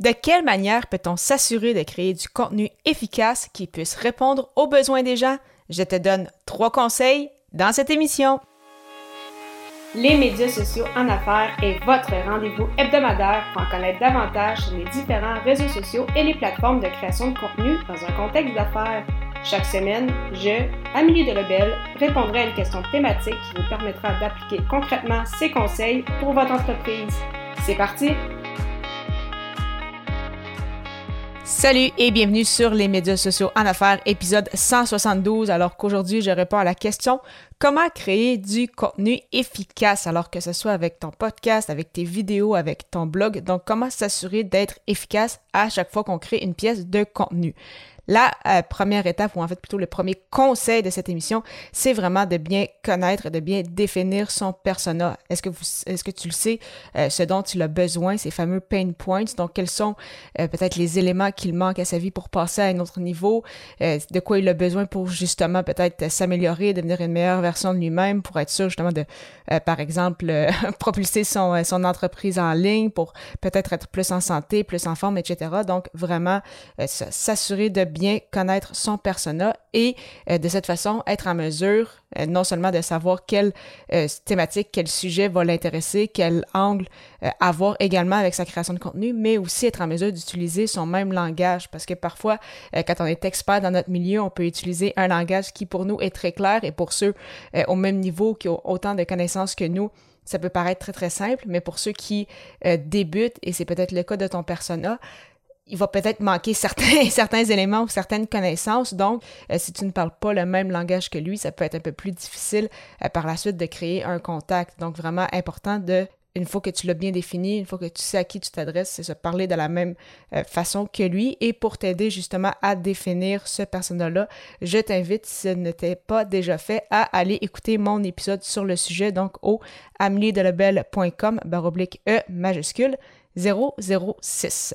De quelle manière peut-on s'assurer de créer du contenu efficace qui puisse répondre aux besoins des gens? Je te donne trois conseils dans cette émission. Les médias sociaux en affaires est votre rendez-vous hebdomadaire pour en connaître davantage sur les différents réseaux sociaux et les plateformes de création de contenu dans un contexte d'affaires. Chaque semaine, je, Amélie de Rebelle, répondrai à une question thématique qui vous permettra d'appliquer concrètement ces conseils pour votre entreprise. C'est parti! Salut et bienvenue sur les médias sociaux en affaires, épisode 172. Alors qu'aujourd'hui, je réponds à la question comment créer du contenu efficace, alors que ce soit avec ton podcast, avec tes vidéos, avec ton blog? Donc, comment s'assurer d'être efficace à chaque fois qu'on crée une pièce de contenu? La euh, première étape, ou en fait plutôt le premier conseil de cette émission, c'est vraiment de bien connaître, de bien définir son persona. Est-ce que, tu le sais, euh, ce dont il a besoin, ces fameux pain points, donc quels sont euh, peut-être les éléments qu'il manque à sa vie pour passer à un autre niveau, de quoi il a besoin pour justement peut-être s'améliorer, devenir une meilleure version de lui-même, pour être sûr justement de, par exemple, propulser son, son entreprise en ligne, pour peut-être être plus en santé, plus en forme, etc. Donc vraiment s'assurer de bien connaître son persona et euh, de cette façon être en mesure euh, non seulement de savoir quelle euh, thématique, quel sujet va l'intéresser, quel angle avoir également avec sa création de contenu, mais aussi être en mesure d'utiliser son même langage. Parce que parfois, quand on est expert dans notre milieu, on peut utiliser un langage qui pour nous est très clair et pour ceux au même niveau qui ont autant de connaissances que nous, ça peut paraître très très simple, mais pour ceux qui débutent, et c'est peut-être le cas de ton persona, il va peut-être manquer certains, éléments ou certaines connaissances. Donc, euh, si tu ne parles pas le même langage que lui, ça peut être un peu plus difficile euh, par la suite de créer un contact. Donc, vraiment important de, une fois que tu l'as bien défini, une fois que tu sais à qui tu t'adresses, c'est se parler de la même euh, façon que lui. Et pour t'aider justement à définir ce personnage-là, je t'invite, si ce n'était pas déjà fait, à aller écouter mon épisode sur le sujet, donc au ameliedelabel.com, baroblique E majuscule 006.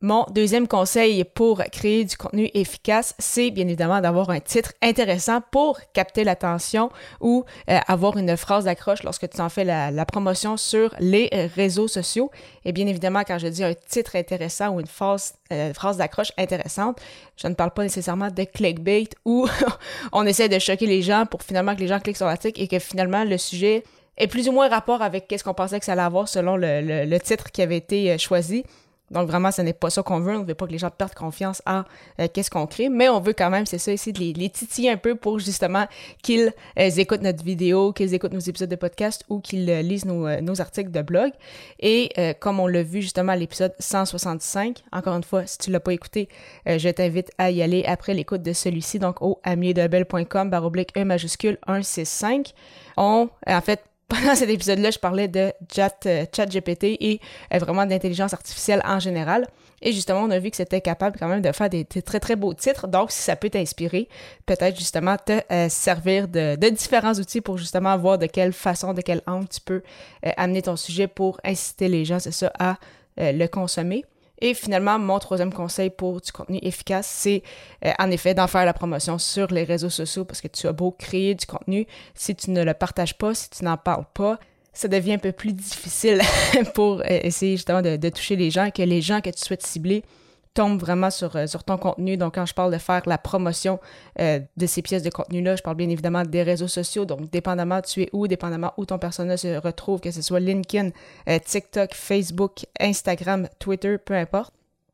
Mon deuxième conseil pour créer du contenu efficace, c'est bien évidemment d'avoir un titre intéressant pour capter l'attention ou euh, avoir une phrase d'accroche lorsque tu en fais la, promotion sur les réseaux sociaux. Et bien évidemment, quand je dis un titre intéressant ou une phrase, euh, d'accroche intéressante, je ne parle pas nécessairement de clickbait où on essaie de choquer les gens pour finalement que les gens cliquent sur l'article et que finalement le sujet est plus ou moins rapport avec ce qu'on pensait que ça allait avoir selon le titre qui avait été euh, choisi. Donc vraiment, ce n'est pas ça qu'on veut. On ne veut pas que les gens perdent confiance en euh, qu'est-ce qu'on crée, mais on veut quand même, c'est ça, essayer de les, titiller un peu pour justement qu'ils euh, écoutent notre vidéo, qu'ils écoutent nos épisodes de podcast ou qu'ils euh, lisent nos, articles de blog. Et comme on l'a vu justement à l'épisode 165, encore une fois, si tu l'as pas écouté, je t'invite à y aller après l'écoute de celui-ci, donc au amieudebel.com baroblique E majuscule 165. On, en fait, pendant cet épisode-là, je parlais de chat, euh, chat GPT et euh, vraiment d'intelligence artificielle en général. Et justement, on a vu que c'était capable quand même de faire des, très très beaux titres. Donc, si ça peut t'inspirer, peut-être justement te euh, servir de, de, différents outils pour justement voir de quelle façon, de quel angle tu peux amener ton sujet pour inciter les gens, c'est ça, à le consommer. Et finalement, mon troisième conseil pour du contenu efficace, c'est euh, en effet d'en faire la promotion sur les réseaux sociaux parce que tu as beau créer du contenu, si tu ne le partages pas, si tu n'en parles pas, ça devient un peu plus difficile pour euh, essayer justement de, de, toucher les gens que les gens que tu souhaites cibler tombe vraiment sur, euh, sur ton contenu. Donc, quand je parle de faire la promotion euh, de ces pièces de contenu-là, je parle bien évidemment des réseaux sociaux. Donc, dépendamment tu es où, dépendamment où ton personnage se retrouve, que ce soit LinkedIn, euh, TikTok, Facebook, Instagram, Twitter, peu importe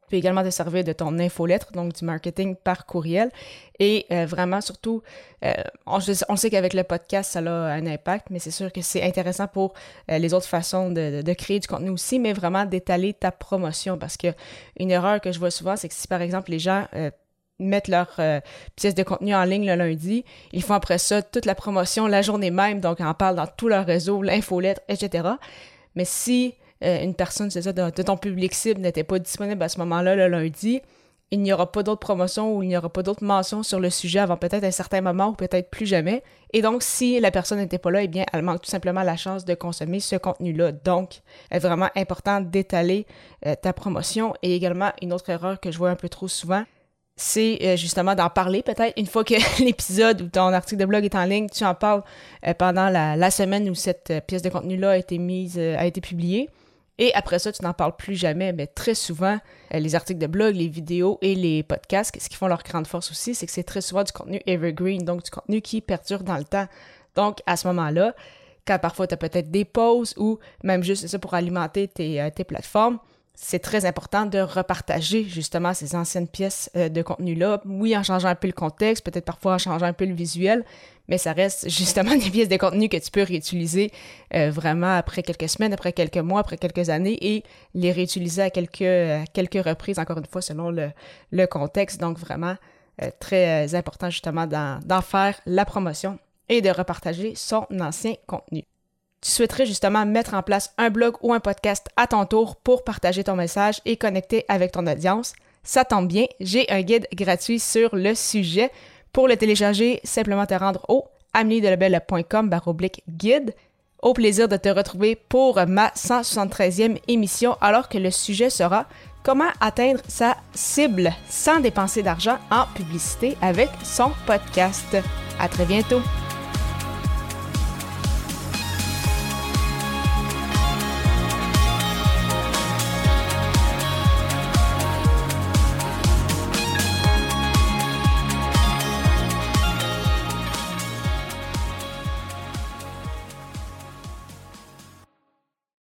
peux également te servir de ton infolettre, donc du marketing par courriel. Et euh, vraiment, surtout, euh, on, sait qu'avec le podcast, ça a un impact, mais c'est sûr que c'est intéressant pour euh, les autres façons de, de, créer du contenu aussi, mais vraiment d'étaler ta promotion. Parce que une erreur que je vois souvent, c'est que si par exemple les gens mettent leur pièce de contenu en ligne le lundi, ils font après ça toute la promotion la journée même, donc en parlent dans tout leur réseau, l'infolettre, etc. Mais si euh, une personne, c'est ça, de, ton public cible n'était pas disponible à ce moment-là le lundi, il n'y aura pas d'autres promotions ou il n'y aura pas d'autres mentions sur le sujet avant peut-être un certain moment ou peut-être plus jamais. Et donc, si la personne n'était pas là, eh bien, elle manque tout simplement la chance de consommer ce contenu-là. Donc, est vraiment important d'étaler euh, ta promotion. Et également, une autre erreur que je vois un peu trop souvent, c'est euh, justement d'en parler peut-être une fois que l'épisode ou ton article de blog est en ligne, tu en parles pendant la, la, semaine où cette pièce de contenu-là a été mise, a été publiée Et après ça, tu n'en parles plus jamais, mais très souvent, euh, les articles de blog, les vidéos et les podcasts, ce qui font leur grande force aussi, c'est que c'est très souvent du contenu evergreen, donc du contenu qui perdure dans le temps. Donc, à ce moment-là, quand parfois tu as peut-être des pauses ou même juste ça pour alimenter tes, euh, tes plateformes, c'est très important de repartager justement ces anciennes pièces euh, de contenu-là. Oui, en changeant un peu le contexte, peut-être parfois en changeant un peu le visuel, mais ça reste justement des pièces de contenu que tu peux réutiliser euh, vraiment après quelques semaines, après quelques mois, après quelques années et les réutiliser à quelques, quelques reprises, encore une fois, selon le, le contexte. Donc vraiment euh, très important justement d'en faire la promotion et de repartager son ancien contenu tu souhaiterais justement mettre en place un blog ou un podcast à ton tour pour partager ton message et connecter avec ton audience, ça tombe bien, j'ai un guide gratuit sur le sujet. Pour le télécharger, simplement te rendre au ameliedelabel.com baroblique guide. Au plaisir de te retrouver pour ma 173e émission alors que le sujet sera comment atteindre sa cible sans dépenser d'argent en publicité avec son podcast. À très bientôt.